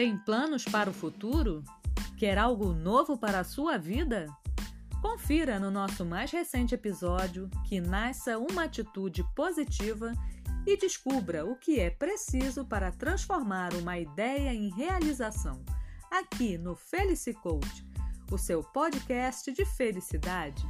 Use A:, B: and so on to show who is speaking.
A: Tem planos para o futuro? Quer algo novo para a sua vida? Confira no nosso mais recente episódio que nasça uma atitude positiva e descubra o que é preciso para transformar uma ideia em realização. Aqui no Felicity Coach, o seu podcast de felicidade.